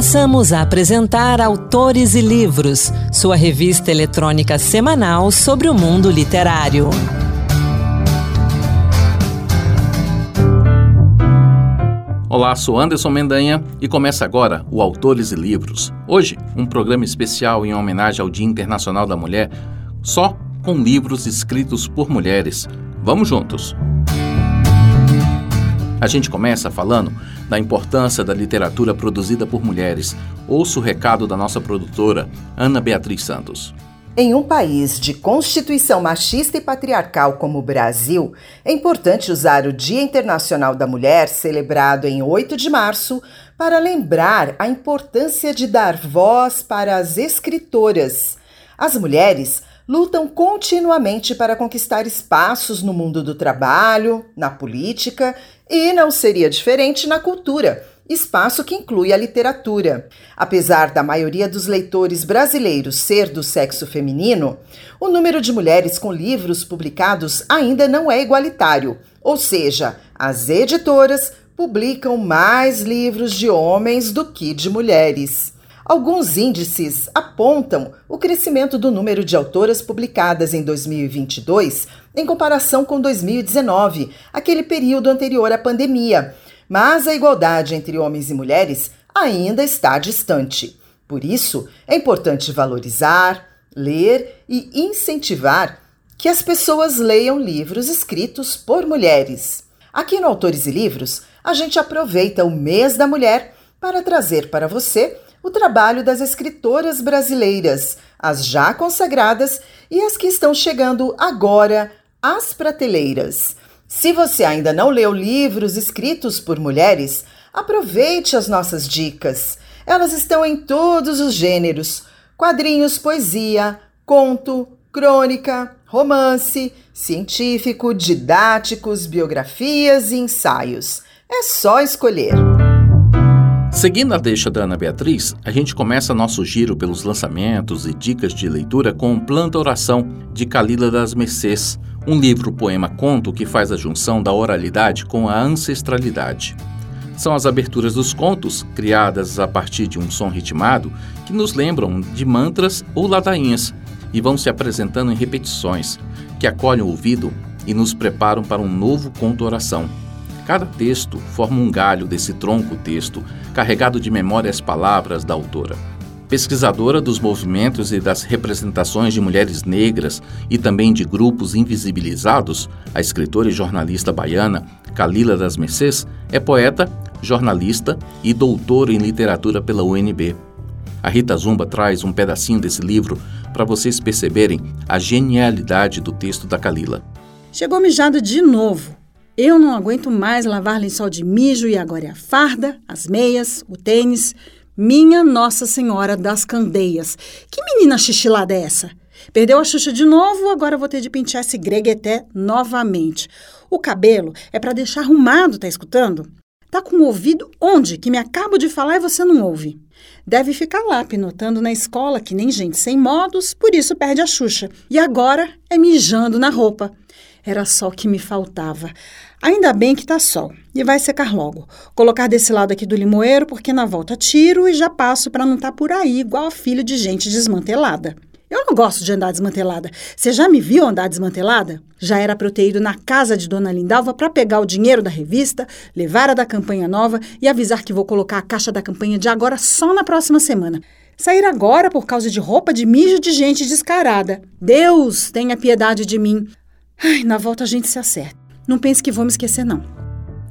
Passamos a apresentar Autores e Livros, sua revista eletrônica semanal sobre o mundo literário. Olá, sou Anderson Mendanha e começa agora o Autores e Livros. Hoje, um programa especial em homenagem ao Dia Internacional da Mulher, só com livros escritos por mulheres. Vamos juntos! A gente começa falando da importância da literatura produzida por mulheres. Ouça o recado da nossa produtora, Ana Beatriz Santos. Em um país de constituição machista e patriarcal como o Brasil, é importante usar o Dia Internacional da Mulher, celebrado em 8 de março, para lembrar a importância de dar voz para as escritoras. As mulheres lutam continuamente para conquistar espaços no mundo do trabalho, na política e não seria diferente na cultura, espaço que inclui a literatura. Apesar da maioria dos leitores brasileiros ser do sexo feminino, o número de mulheres com livros publicados ainda não é igualitário, ou seja, as editoras publicam mais livros de homens do que de mulheres. Alguns índices apontam o crescimento do número de autoras publicadas em 2022 em comparação com 2019, aquele período anterior à pandemia, mas a igualdade entre homens e mulheres ainda está distante. Por isso, é importante valorizar, ler e incentivar que as pessoas leiam livros escritos por mulheres. Aqui no Autores e Livros, a gente aproveita o mês da mulher para trazer para você o trabalho das escritoras brasileiras, as já consagradas e as que estão chegando agora às prateleiras. Se você ainda não leu livros escritos por mulheres, aproveite as nossas dicas. Elas estão em todos os gêneros: quadrinhos, poesia, conto, crônica, romance, científico, didáticos, biografias e ensaios. É só escolher. Seguindo a deixa da Ana Beatriz, a gente começa nosso giro pelos lançamentos e dicas de leitura com Planta Oração, de Calila das Mercês, um livro-poema-conto que faz a junção da oralidade com a ancestralidade. São as aberturas dos contos, criadas a partir de um som ritmado, que nos lembram de mantras ou ladainhas e vão se apresentando em repetições, que acolhem o ouvido e nos preparam para um novo conto-oração. Cada texto forma um galho desse tronco-texto, carregado de memórias palavras da autora. Pesquisadora dos movimentos e das representações de mulheres negras e também de grupos invisibilizados, a escritora e jornalista baiana Calila das Mercês é poeta, jornalista e doutora em literatura pela UNB. A Rita Zumba traz um pedacinho desse livro para vocês perceberem a genialidade do texto da Calila. Chegou mijado de novo. Eu não aguento mais lavar lençol de mijo e agora é a farda, as meias, o tênis. Minha Nossa Senhora das Candeias. Que menina xixilada é essa? Perdeu a Xuxa de novo, agora vou ter de pentear esse gregueté novamente. O cabelo é para deixar arrumado, tá escutando? Tá com o ouvido onde? Que me acabo de falar e você não ouve. Deve ficar lá pinotando na escola que nem gente sem modos, por isso perde a Xuxa. E agora é mijando na roupa. Era só o que me faltava. Ainda bem que tá sol e vai secar logo. Colocar desse lado aqui do limoeiro porque na volta tiro e já passo para não estar tá por aí igual filho de gente desmantelada. Eu não gosto de andar desmantelada. Você já me viu andar desmantelada? Já era para eu ter ido na casa de Dona Lindalva para pegar o dinheiro da revista, levar a da campanha nova e avisar que vou colocar a caixa da campanha de agora só na próxima semana. Sair agora por causa de roupa de mijo de gente descarada. Deus tenha piedade de mim. Ai, na volta a gente se acerta. Não pense que vou me esquecer, não.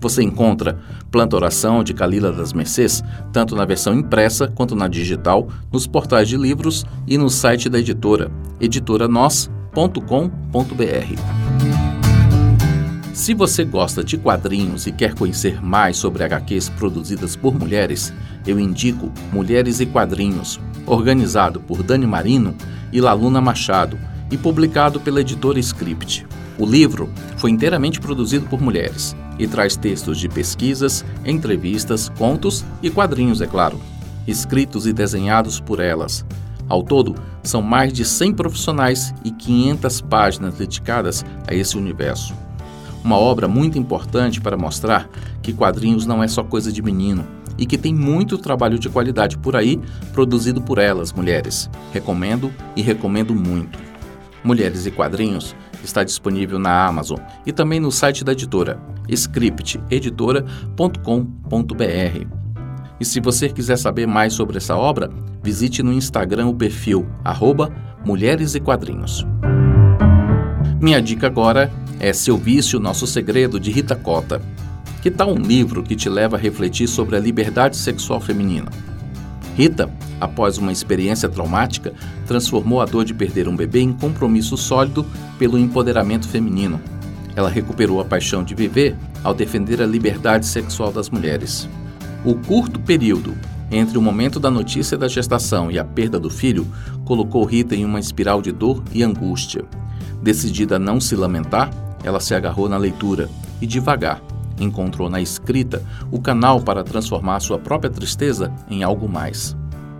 Você encontra Planta Oração de Calila das Mercês, tanto na versão impressa quanto na digital, nos portais de livros e no site da editora, editoranos.com.br. Se você gosta de quadrinhos e quer conhecer mais sobre HQs produzidas por mulheres, eu indico Mulheres e Quadrinhos, organizado por Dani Marino e Laluna Machado e publicado pela editora Script. O livro foi inteiramente produzido por mulheres e traz textos de pesquisas, entrevistas, contos e quadrinhos, é claro, escritos e desenhados por elas. Ao todo, são mais de 100 profissionais e 500 páginas dedicadas a esse universo. Uma obra muito importante para mostrar que quadrinhos não é só coisa de menino e que tem muito trabalho de qualidade por aí, produzido por elas, mulheres. Recomendo e recomendo muito. Mulheres e Quadrinhos está disponível na Amazon e também no site da editora, scripteditora.com.br. E se você quiser saber mais sobre essa obra, visite no Instagram o perfil arroba Mulheres e Quadrinhos. Minha dica agora é Seu Vício, Nosso Segredo, de Rita Cota. Que tal um livro que te leva a refletir sobre a liberdade sexual feminina? Rita, após uma experiência traumática, transformou a dor de perder um bebê em compromisso sólido pelo empoderamento feminino. Ela recuperou a paixão de viver ao defender a liberdade sexual das mulheres. O curto período entre o momento da notícia da gestação e a perda do filho colocou Rita em uma espiral de dor e angústia. Decidida a não se lamentar, ela se agarrou na leitura e, devagar, encontrou na escrita o canal para transformar sua própria tristeza em algo mais.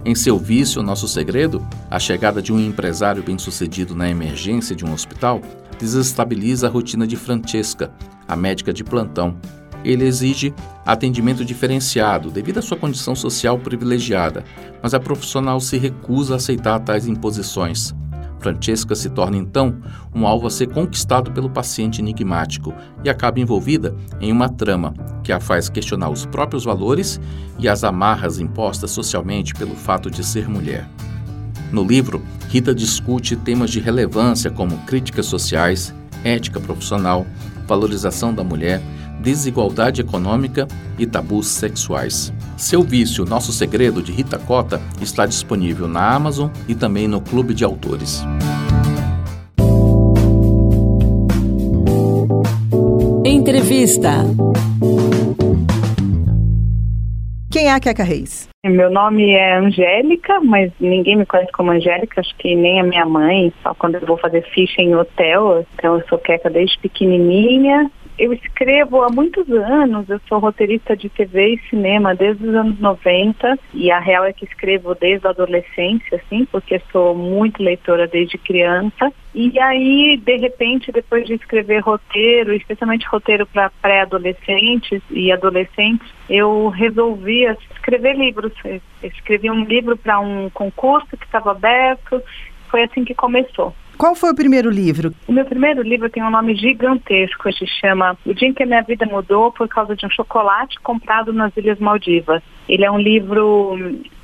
Em seu vício, nosso segredo, a chegada de um empresário bem-sucedido na emergência de um hospital desestabiliza a rotina de Francesca, a médica de plantão. Ele exige atendimento diferenciado devido à sua condição social privilegiada, mas a profissional se recusa a aceitar tais imposições. Francesca se torna então um alvo a ser conquistado pelo paciente enigmático e acaba envolvida em uma trama que a faz questionar os próprios valores e as amarras impostas socialmente pelo fato de ser mulher. No livro, Rita discute temas de relevância como críticas sociais, ética profissional, valorização da mulher, desigualdade econômica e tabus sexuais. Seu Vício, Nosso Segredo, de Rita Cota, está disponível na Amazon e também no Clube de Autores. Entrevista. Quem é a Queca Reis? Meu nome é Angélica, mas ninguém me conhece como Angélica, acho que nem a minha mãe, só quando eu vou fazer ficha em hotel. Então eu sou Queca desde pequenininha eu escrevo há muitos anos, eu sou roteirista de TV e cinema desde os anos 90 e a real é que escrevo desde a adolescência, assim, porque sou muito leitora desde criança. E aí, de repente, depois de escrever roteiro, especialmente roteiro para pré-adolescentes e adolescentes, eu resolvi escrever livros. Eu escrevi um livro para um concurso que estava aberto, foi assim que começou. Qual foi o primeiro livro? O meu primeiro livro tem um nome gigantesco, se chama O Dia em que a Minha Vida Mudou por causa de um chocolate comprado nas Ilhas Maldivas. Ele é um livro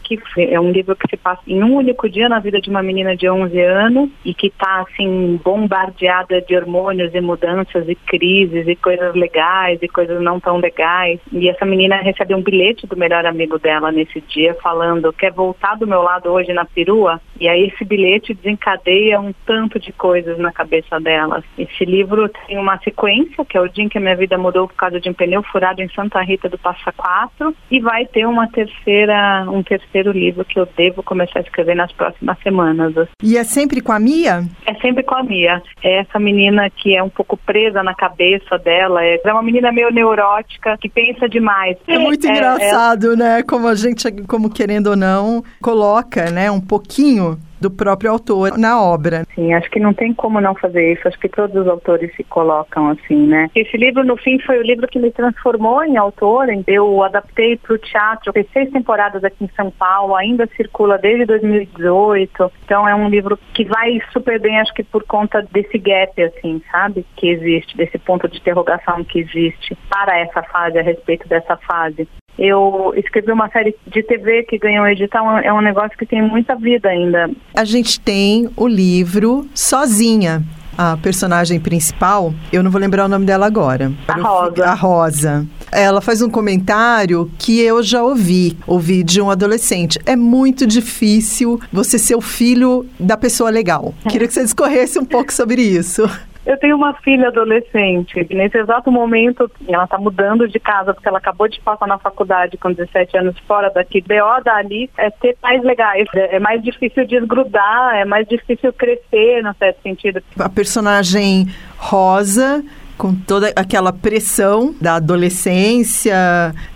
que é um livro que se passa em um único dia na vida de uma menina de 11 anos e que está assim bombardeada de hormônios e mudanças e crises e coisas legais e coisas não tão legais. E essa menina recebe um bilhete do melhor amigo dela nesse dia falando: "Quer voltar do meu lado hoje na perua?" E aí esse bilhete desencadeia um tanto de coisas na cabeça dela. Esse livro tem uma sequência, que é o dia em que a minha vida mudou por causa de um pneu furado em Santa Rita do Passa Quatro, e vai ter uma terceira, um terceiro terceiro livro que eu devo começar a escrever nas próximas semanas. E é sempre com a Mia? É sempre com a Mia. É essa menina que é um pouco presa na cabeça dela. É, é uma menina meio neurótica, que pensa demais. É muito é, engraçado, é... né? Como a gente, como querendo ou não, coloca, né, um pouquinho do próprio autor na obra. Sim, acho que não tem como não fazer isso. Acho que todos os autores se colocam assim, né? Esse livro, no fim, foi o livro que me transformou em autora. Eu adaptei para o teatro, fez seis temporadas aqui em São Paulo, ainda circula desde 2018. Então é um livro que vai super bem, acho que por conta desse gap, assim, sabe? Que existe, desse ponto de interrogação que existe para essa fase, a respeito dessa fase. Eu escrevi uma série de TV que ganhou edital, é um negócio que tem muita vida ainda. A gente tem o livro Sozinha, a personagem principal, eu não vou lembrar o nome dela agora. A Rosa. A Rosa. Ela faz um comentário que eu já ouvi, ouvi de um adolescente. É muito difícil você ser o filho da pessoa legal. Queria que você discorresse um pouco sobre isso. Eu tenho uma filha adolescente. Nesse exato momento, ela está mudando de casa porque ela acabou de passar na faculdade com 17 anos fora daqui. BO da Alice é ter pais legais. É mais difícil desgrudar, é mais difícil crescer, no certo sentido. A personagem Rosa com toda aquela pressão da adolescência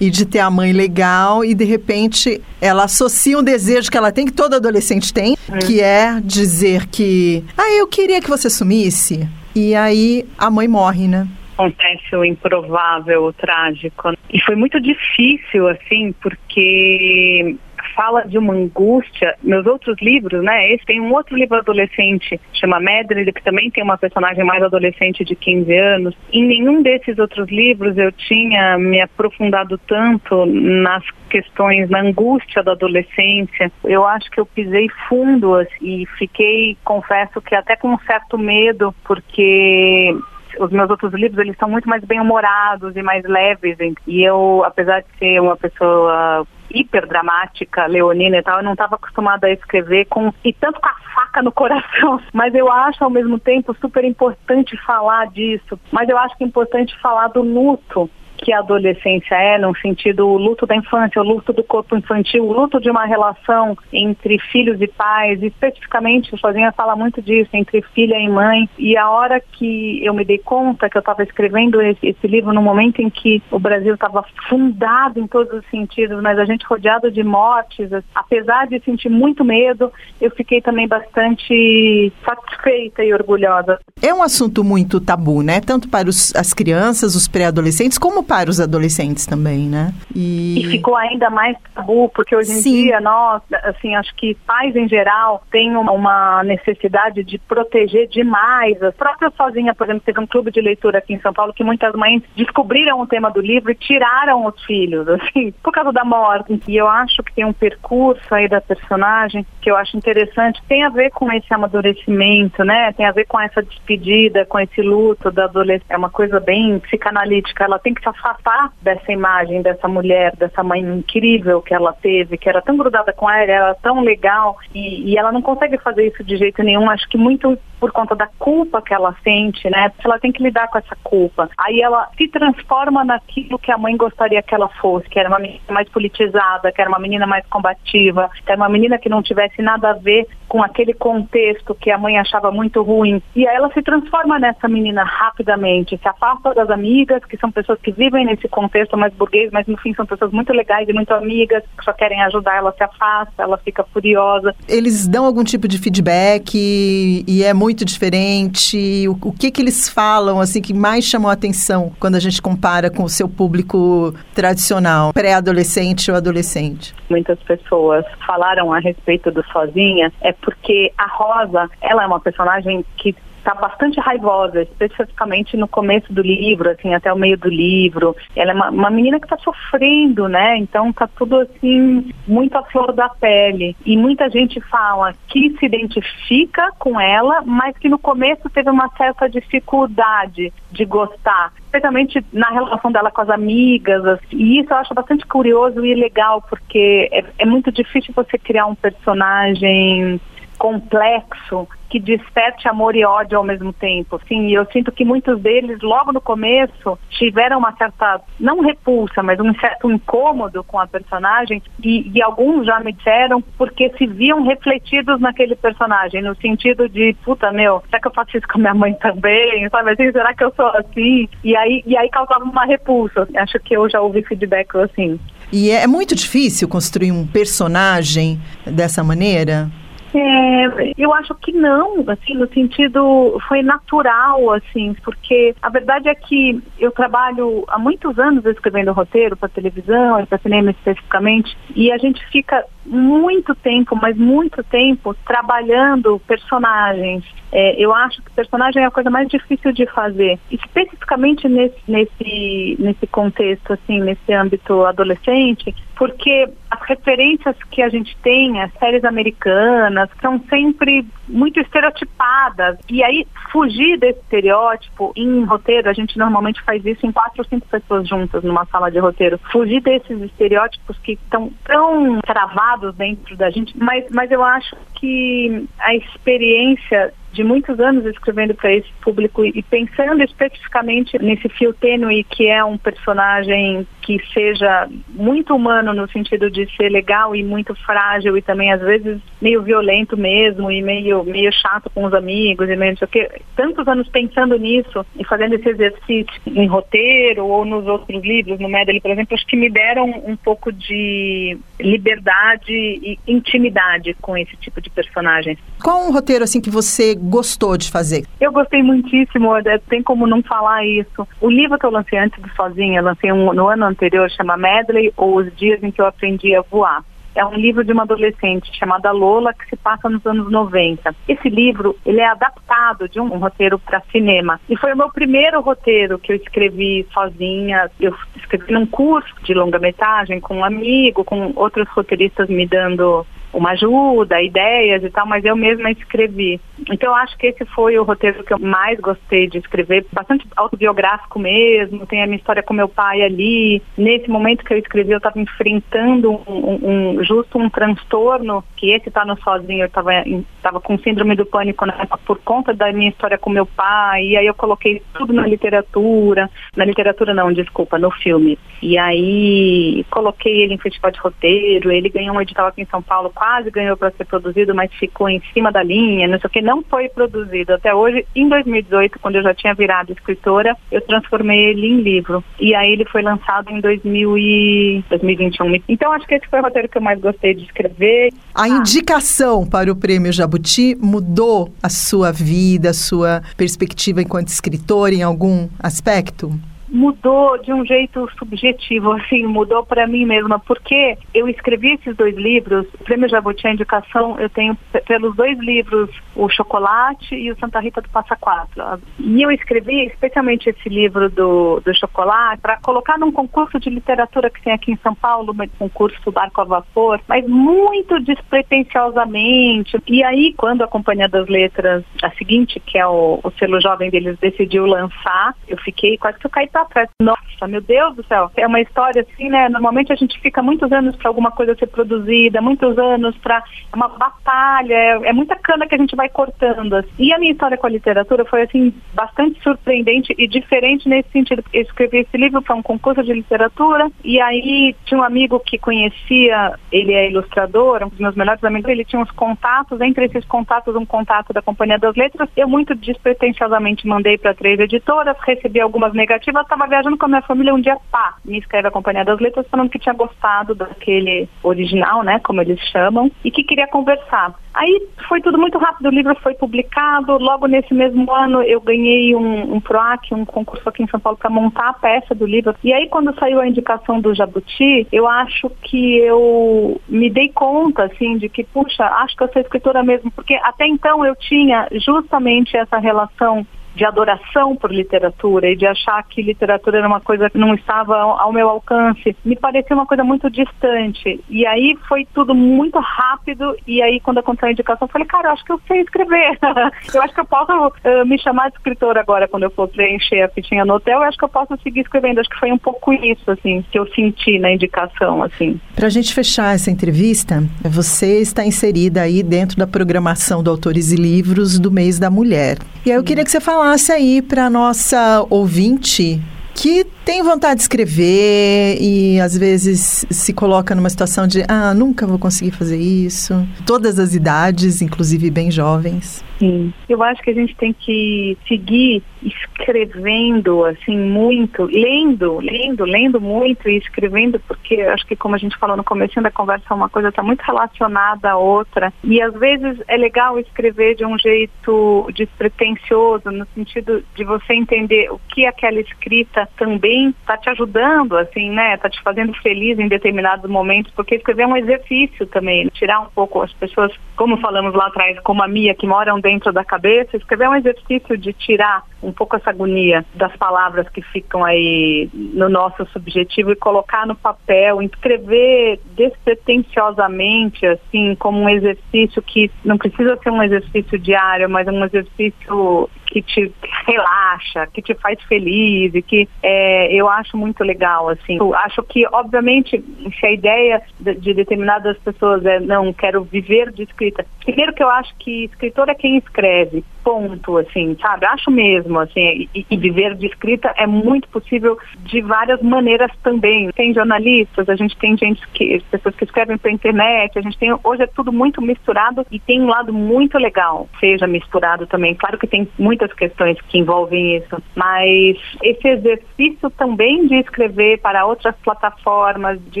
e de ter a mãe legal e de repente ela associa um desejo que ela tem que todo adolescente tem, é. que é dizer que ah, eu queria que você sumisse. E aí a mãe morre, né? acontece o improvável, o trágico. E foi muito difícil, assim, porque fala de uma angústia. Meus outros livros, né? Esse tem um outro livro adolescente, chama Medley, que também tem uma personagem mais adolescente de 15 anos. Em nenhum desses outros livros eu tinha me aprofundado tanto nas questões, na angústia da adolescência. Eu acho que eu pisei fundo assim, e fiquei, confesso que até com um certo medo, porque os meus outros livros eles são muito mais bem humorados e mais leves e eu apesar de ser uma pessoa hiper dramática, leonina e tal, eu não estava acostumada a escrever com e tanto com a faca no coração. Mas eu acho ao mesmo tempo super importante falar disso. Mas eu acho que é importante falar do luto que a adolescência é, no sentido o luto da infância, o luto do corpo infantil, o luto de uma relação entre filhos e pais, especificamente, o Sozinha fala muito disso, entre filha e mãe. E a hora que eu me dei conta que eu estava escrevendo esse, esse, livro no momento em que o Brasil estava fundado em todos os sentidos, mas a gente rodeado de mortes, apesar de sentir muito medo, eu fiquei também bastante satisfeita e orgulhosa. É um assunto muito tabu, né? Tanto para os, as crianças, os pré-adolescentes, como para os adolescentes também, né? E, e ficou ainda mais tabu, porque hoje em Sim. dia nós, assim, acho que pais em geral têm uma necessidade de proteger demais. A própria sozinha, por exemplo, teve um clube de leitura aqui em São Paulo que muitas mães descobriram o tema do livro e tiraram os filhos, assim, por causa da morte. E eu acho que tem um percurso aí da personagem que eu acho interessante, tem a ver com esse amadurecimento, né? Tem a ver com essa despedida, com esse luto da adolescência. É uma coisa bem psicanalítica. Ela tem que se afastar dessa imagem dessa mulher, dessa mãe incrível que ela teve, que era tão grudada com ela, era tão legal e, e ela não consegue fazer isso de jeito nenhum. Acho que muito por conta da culpa que ela sente, né? Ela tem que lidar com essa culpa. Aí ela se transforma naquilo que a mãe gostaria que ela fosse, que era uma menina mais politizada, que era uma menina mais combativa, que era uma menina que não tivesse nada a ver com aquele contexto que a mãe achava muito ruim. E aí ela se transforma nessa menina rapidamente, se afasta das amigas, que são pessoas que vivem nesse contexto mais burguês, mas no fim são pessoas muito legais e muito amigas, que só querem ajudar, ela se afasta, ela fica furiosa. Eles dão algum tipo de feedback e é muito muito diferente? O, o que que eles falam, assim, que mais chamou a atenção quando a gente compara com o seu público tradicional, pré-adolescente ou adolescente? Muitas pessoas falaram a respeito do Sozinha, é porque a Rosa, ela é uma personagem que está bastante raivosa, especificamente no começo do livro, assim, até o meio do livro. Ela é uma, uma menina que está sofrendo, né? Então está tudo assim, muito à flor da pele. E muita gente fala que se identifica com ela, mas que no começo teve uma certa dificuldade de gostar, especialmente na relação dela com as amigas. Assim. E isso eu acho bastante curioso e legal, porque é, é muito difícil você criar um personagem complexo que desperte amor e ódio ao mesmo tempo. Sim, eu sinto que muitos deles, logo no começo, tiveram uma certa, não repulsa, mas um certo incômodo com a personagem, e, e alguns já me disseram porque se viam refletidos naquele personagem, no sentido de, puta, meu, será que eu faço isso com a minha mãe também? Sabe assim, será que eu sou assim? E aí, e aí causava uma repulsa. Acho que eu já ouvi feedback assim. E é muito difícil construir um personagem dessa maneira? É, eu acho que não, assim, no sentido foi natural, assim, porque a verdade é que eu trabalho há muitos anos escrevendo roteiro para televisão e para cinema especificamente, e a gente fica muito tempo, mas muito tempo trabalhando personagens. É, eu acho que personagem é a coisa mais difícil de fazer, especificamente nesse, nesse, nesse contexto, assim, nesse âmbito adolescente, porque as referências que a gente tem, as séries americanas, são sempre muito estereotipadas. E aí, fugir desse estereótipo em roteiro, a gente normalmente faz isso em quatro ou cinco pessoas juntas numa sala de roteiro. Fugir desses estereótipos que estão tão travados dentro da gente, mas, mas eu acho que a experiência de muitos anos escrevendo para esse público e pensando especificamente nesse fio tênue que é um personagem que seja muito humano no sentido de ser legal e muito frágil e também às vezes meio violento mesmo e meio meio chato com os amigos e meio que tantos anos pensando nisso e fazendo esse exercício em roteiro ou nos outros livros no Medley por exemplo acho que me deram um pouco de liberdade e intimidade com esse tipo de personagens qual um roteiro assim que você gostou de fazer? Eu gostei muitíssimo é, tem como não falar isso. O livro que eu lancei antes do Sozinha lancei um, no ano anterior chama Medley ou Os Dias em que Eu Aprendi a Voar. É um livro de uma adolescente chamada Lola que se passa nos anos 90. Esse livro ele é adaptado de um, um roteiro para cinema e foi o meu primeiro roteiro que eu escrevi sozinha. Eu escrevi num curso de longa-metragem com um amigo, com outros roteiristas me dando uma ajuda, ideias e tal, mas eu mesma escrevi. Então eu acho que esse foi o roteiro que eu mais gostei de escrever, bastante autobiográfico mesmo, tem a minha história com meu pai ali. Nesse momento que eu escrevi, eu estava enfrentando um, um, justo um transtorno, que esse tá no sozinho, eu estava com síndrome do pânico né, por conta da minha história com meu pai, e aí eu coloquei tudo na literatura, na literatura não, desculpa, no filme. E aí coloquei ele em festival de roteiro, ele ganhou um edital aqui em São Paulo quase ganhou para ser produzido, mas ficou em cima da linha, não sei o que, não foi produzido. Até hoje, em 2018, quando eu já tinha virado escritora, eu transformei ele em livro. E aí ele foi lançado em 2000 e 2021. Então acho que esse foi o roteiro que eu mais gostei de escrever. A ah. indicação para o prêmio Jabuti mudou a sua vida, a sua perspectiva enquanto escritora em algum aspecto? Mudou de um jeito subjetivo, assim, mudou para mim mesma, porque eu escrevi esses dois livros, o Prêmio Jabuti a Indicação, eu tenho pelos dois livros, o Chocolate e o Santa Rita do Passa Quatro. E eu escrevi especialmente esse livro do, do Chocolate para colocar num concurso de literatura que tem aqui em São Paulo, um concurso Barco a Vapor, mas muito despretensiosamente. E aí, quando a Companhia das Letras, a seguinte, que é o, o selo jovem deles, decidiu lançar, eu fiquei quase que eu caí pra Nossa, meu Deus do céu. É uma história assim, né? Normalmente a gente fica muitos anos para alguma coisa ser produzida, muitos anos para uma batalha, é, é, muita cana que a gente vai cortando. Assim. E a minha história com a literatura foi assim bastante surpreendente e diferente nesse sentido. Eu escrevi esse livro para um concurso de literatura e aí tinha um amigo que conhecia, ele é ilustrador, um dos meus melhores amigos, ele tinha uns contatos, entre esses contatos um contato da Companhia das Letras. Eu muito despretensiosamente mandei para três editoras, recebi algumas negativas, estava viajando com a minha família um dia, pá, me escreve a Companhia das Letras falando que tinha gostado daquele original, né, como eles chamam, e que queria conversar. Aí foi tudo muito rápido, o livro foi publicado, logo nesse mesmo ano eu ganhei um, um PROAC, um concurso aqui em São Paulo para montar a peça do livro. E aí quando saiu a indicação do Jabuti, eu acho que eu me dei conta, assim, de que, puxa, acho que eu sou escritora mesmo, porque até então eu tinha justamente essa relação de adoração por literatura e de achar que literatura era uma coisa que não estava ao meu alcance, me parecia uma coisa muito distante. E aí foi tudo muito rápido e aí quando aconteceu a indicação, eu falei, cara, eu acho que eu sei escrever. eu acho que eu posso uh, me chamar de escritora agora quando eu for preencher a fitinha no hotel, eu acho que eu posso seguir escrevendo. Acho que foi um pouco isso, assim, que eu senti na indicação, assim. Pra gente fechar essa entrevista, você está inserida aí dentro da programação do Autores e Livros do Mês da Mulher. E aí eu queria que você falasse falasse aí para nossa ouvinte que tem vontade de escrever e às vezes se coloca numa situação de ah, nunca vou conseguir fazer isso. Todas as idades, inclusive bem jovens. Sim. Eu acho que a gente tem que seguir escrevendo, assim, muito, lendo, lendo, lendo muito e escrevendo, porque acho que como a gente falou no começo da conversa, uma coisa está muito relacionada à outra. E às vezes é legal escrever de um jeito despretensioso, no sentido de você entender o que aquela escrita também está te ajudando, assim, né? Está te fazendo feliz em determinados momentos, porque escrever é um exercício também, tirar um pouco as pessoas, como falamos lá atrás, como a Mia, que moram dentro dentro da cabeça, escrever é um exercício de tirar um pouco essa agonia das palavras que ficam aí no nosso subjetivo e colocar no papel, escrever despretensiosamente, assim, como um exercício que não precisa ser um exercício diário, mas um exercício que te relaxa, que te faz feliz e que é, eu acho muito legal, assim. Eu acho que, obviamente, se a ideia de, de, determinadas pessoas é não, quero viver de escrita. Primeiro que eu acho que escritor é quem escreve, ponto, assim, sabe? Acho mesmo assim, e, e viver de escrita é muito possível de várias maneiras também. Tem jornalistas, a gente tem gente que, pessoas que escrevem para internet, a gente tem, hoje é tudo muito misturado e tem um lado muito legal, seja misturado também. Claro que tem muitas questões que envolvem isso, mas esse exercício também de escrever para outras plataformas, de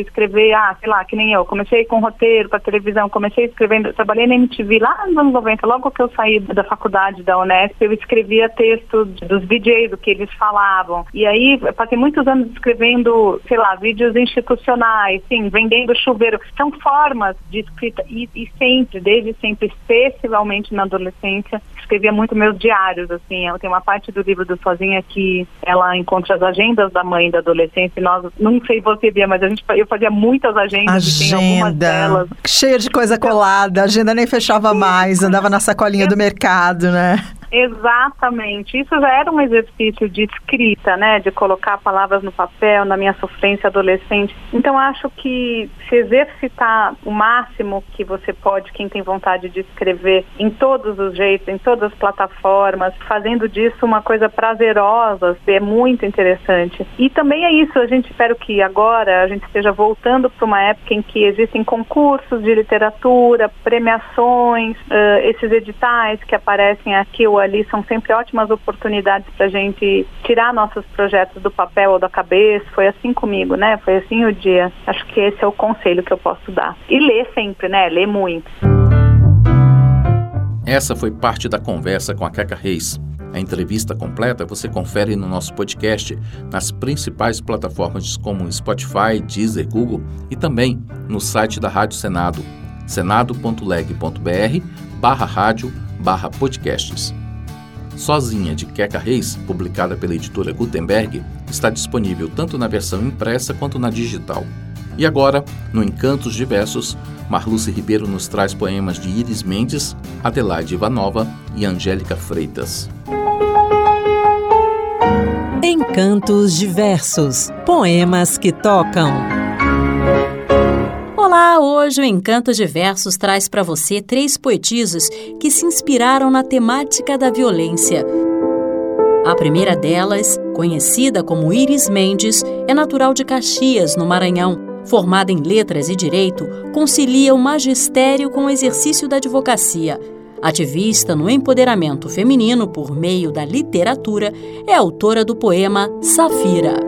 escrever, ah, sei lá, que nem eu, comecei com roteiro para televisão, comecei escrevendo, trabalhei na MTV lá nos anos 90, logo que eu saí da faculdade da Unesp, eu escrevia texto dos DJs, do que eles falavam. E aí, passei muitos anos escrevendo, sei lá, vídeos institucionais, sim, vendendo chuveiro. São formas de escrita e, e sempre, desde sempre, especialmente na adolescência, escrevia muito meus diários, assim. Tenho uma parte do livro do Sozinha que ela encontra as agendas da mãe da adolescência. E nós, não sei você, Bia, mas a gente, eu fazia muitas agendas agenda. tem algumas delas. Cheia de coisa colada, a agenda nem fechava mais, andava na sacolinha do mercado, né? Exatamente. Isso já era um exercício de escrita, né? De colocar palavras no papel, na minha sofrência adolescente. Então, acho que se exercitar o máximo que você pode, quem tem vontade de escrever, em todos os jeitos, em todas as plataformas, fazendo disso uma coisa prazerosa, é muito interessante. E também é isso, a gente espera que agora a gente esteja voltando para uma época em que existem concursos de literatura, premiações, uh, esses editais que aparecem aqui ou ali são sempre ótimas oportunidades para a gente tirar nossos projetos do papel ou da cabeça. Foi assim comigo, né? Foi assim o dia. Acho que esse é o conselho que eu posso dar. E ler sempre, né? Ler muito. Essa foi parte da conversa com a Caca Reis. A entrevista completa você confere no nosso podcast nas principais plataformas como Spotify, Deezer, Google e também no site da Rádio Senado, senado.leg.br barra rádio barra podcasts. Sozinha, de Queca Reis, publicada pela editora Gutenberg, está disponível tanto na versão impressa quanto na digital. E agora, no Encantos Diversos, Marluce Ribeiro nos traz poemas de Iris Mendes, Adelaide Ivanova e Angélica Freitas. Encantos Diversos Poemas que tocam. Olá, hoje o Encanto de Versos traz para você três poetisas que se inspiraram na temática da violência. A primeira delas, conhecida como Iris Mendes, é natural de Caxias, no Maranhão. Formada em letras e direito, concilia o magistério com o exercício da advocacia. Ativista no empoderamento feminino por meio da literatura, é autora do poema Safira.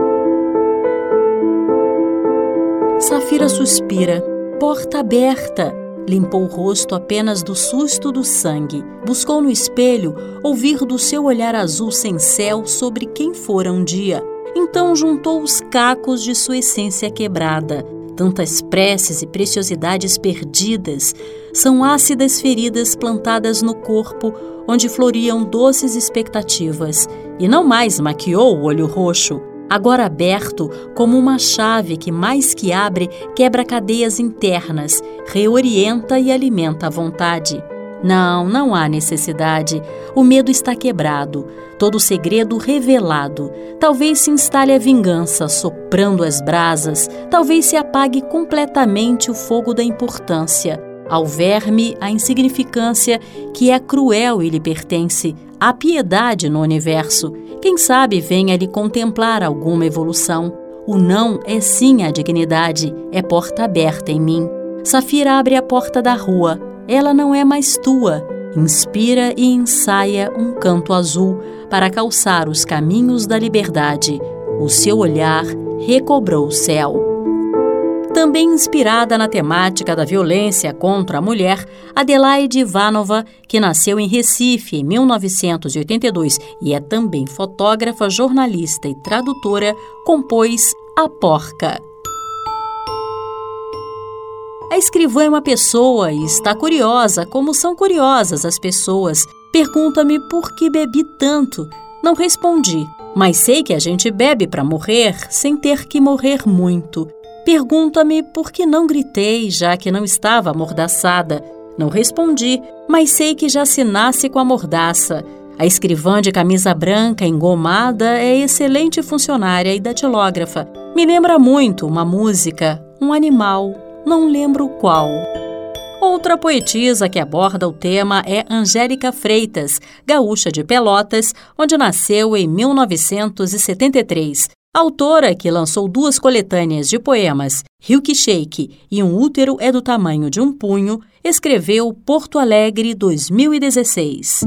Safira suspira porta aberta. Limpou o rosto apenas do susto do sangue. Buscou no espelho ouvir do seu olhar azul sem céu sobre quem fora um dia. Então juntou os cacos de sua essência quebrada. Tantas preces e preciosidades perdidas são ácidas feridas plantadas no corpo, onde floriam doces expectativas, e não mais maquiou o olho roxo agora aberto como uma chave que, mais que abre, quebra cadeias internas, reorienta e alimenta a vontade. Não, não há necessidade. O medo está quebrado, todo o segredo revelado. Talvez se instale a vingança, soprando as brasas, talvez se apague completamente o fogo da importância. Ao verme, a insignificância, que é cruel e lhe pertence, a piedade no universo. Quem sabe venha lhe contemplar alguma evolução. O não é sim a dignidade, é porta aberta em mim. Safira abre a porta da rua, ela não é mais tua. Inspira e ensaia um canto azul para calçar os caminhos da liberdade. O seu olhar recobrou o céu. Também inspirada na temática da violência contra a mulher, Adelaide Ivanova, que nasceu em Recife em 1982 e é também fotógrafa, jornalista e tradutora, compôs A Porca. A escrivã é uma pessoa e está curiosa, como são curiosas as pessoas. Pergunta-me por que bebi tanto. Não respondi, mas sei que a gente bebe para morrer sem ter que morrer muito. Pergunta-me por que não gritei, já que não estava amordaçada. Não respondi, mas sei que já se nasce com a mordaça. A escrivã de camisa branca engomada é excelente funcionária e datilógrafa. Me lembra muito uma música, um animal, não lembro qual. Outra poetisa que aborda o tema é Angélica Freitas, gaúcha de Pelotas, onde nasceu em 1973. Autora que lançou duas coletâneas de poemas, Rio Shake e Um Útero é do Tamanho de um Punho, escreveu Porto Alegre 2016.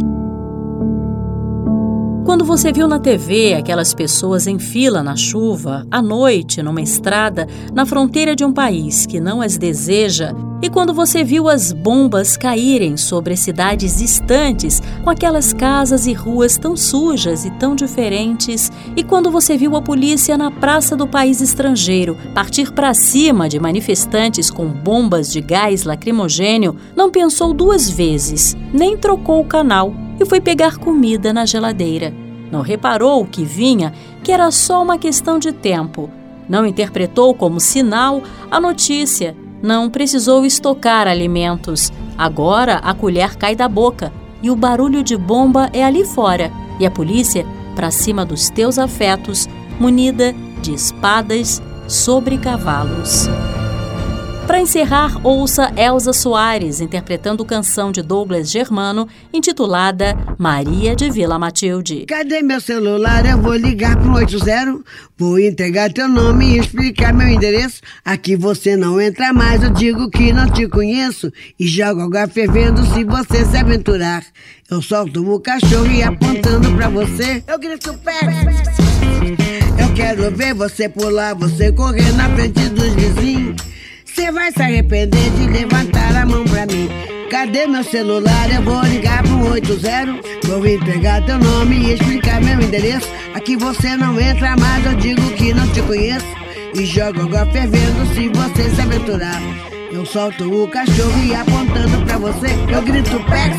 Quando você viu na TV aquelas pessoas em fila na chuva, à noite, numa estrada, na fronteira de um país que não as deseja, e quando você viu as bombas caírem sobre cidades distantes, com aquelas casas e ruas tão sujas e tão diferentes, e quando você viu a polícia na praça do país estrangeiro partir para cima de manifestantes com bombas de gás lacrimogênio, não pensou duas vezes, nem trocou o canal e foi pegar comida na geladeira. Não reparou que vinha que era só uma questão de tempo. Não interpretou como sinal a notícia. Não precisou estocar alimentos. Agora a colher cai da boca e o barulho de bomba é ali fora. E a polícia para cima dos teus afetos, munida de espadas sobre cavalos. Para encerrar, ouça Elza Soares interpretando canção de Douglas Germano intitulada Maria de Vila Matilde. Cadê meu celular? Eu vou ligar pro 80. Vou entregar teu nome e explicar meu endereço. Aqui você não entra mais, eu digo que não te conheço. E jogo água fervendo se você se aventurar. Eu solto o cachorro e apontando pra você, eu grito pé. Eu quero ver você pular, você correr na frente dos vizinhos. Você vai se arrepender de levantar a mão pra mim. Cadê meu celular? Eu vou ligar pro 80. Vou entregar teu nome e explicar meu endereço. Aqui você não entra mais, eu digo que não te conheço. E jogo água fervendo se você se aventurar. Eu solto o cachorro e apontando pra você, eu grito pé.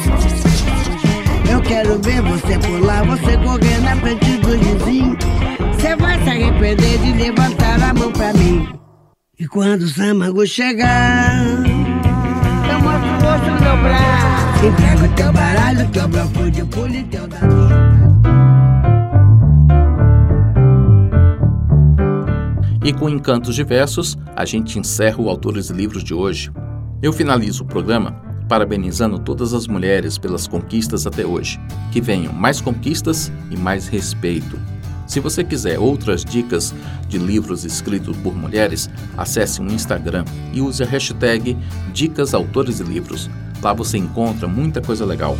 Eu quero ver você pular, você correr na frente do vizinho. Você vai se arrepender de levantar a mão pra mim. E quando o Samago chegar, eu mostro o rosto no meu braço. Entrego o teu baralho, teu bloco de pulo e teu dado. E com encantos diversos, a gente encerra o Autores Livros de hoje. Eu finalizo o programa parabenizando todas as mulheres pelas conquistas até hoje. Que venham mais conquistas e mais respeito. Se você quiser outras dicas de livros escritos por mulheres, acesse o Instagram e use a hashtag Dicas Autores e Livros. Lá você encontra muita coisa legal.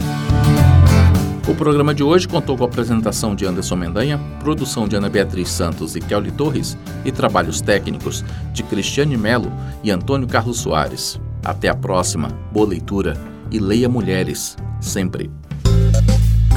O programa de hoje contou com a apresentação de Anderson Mendanha, produção de Ana Beatriz Santos e Kelly Torres e trabalhos técnicos de Cristiane Melo e Antônio Carlos Soares. Até a próxima, boa leitura e leia mulheres, sempre.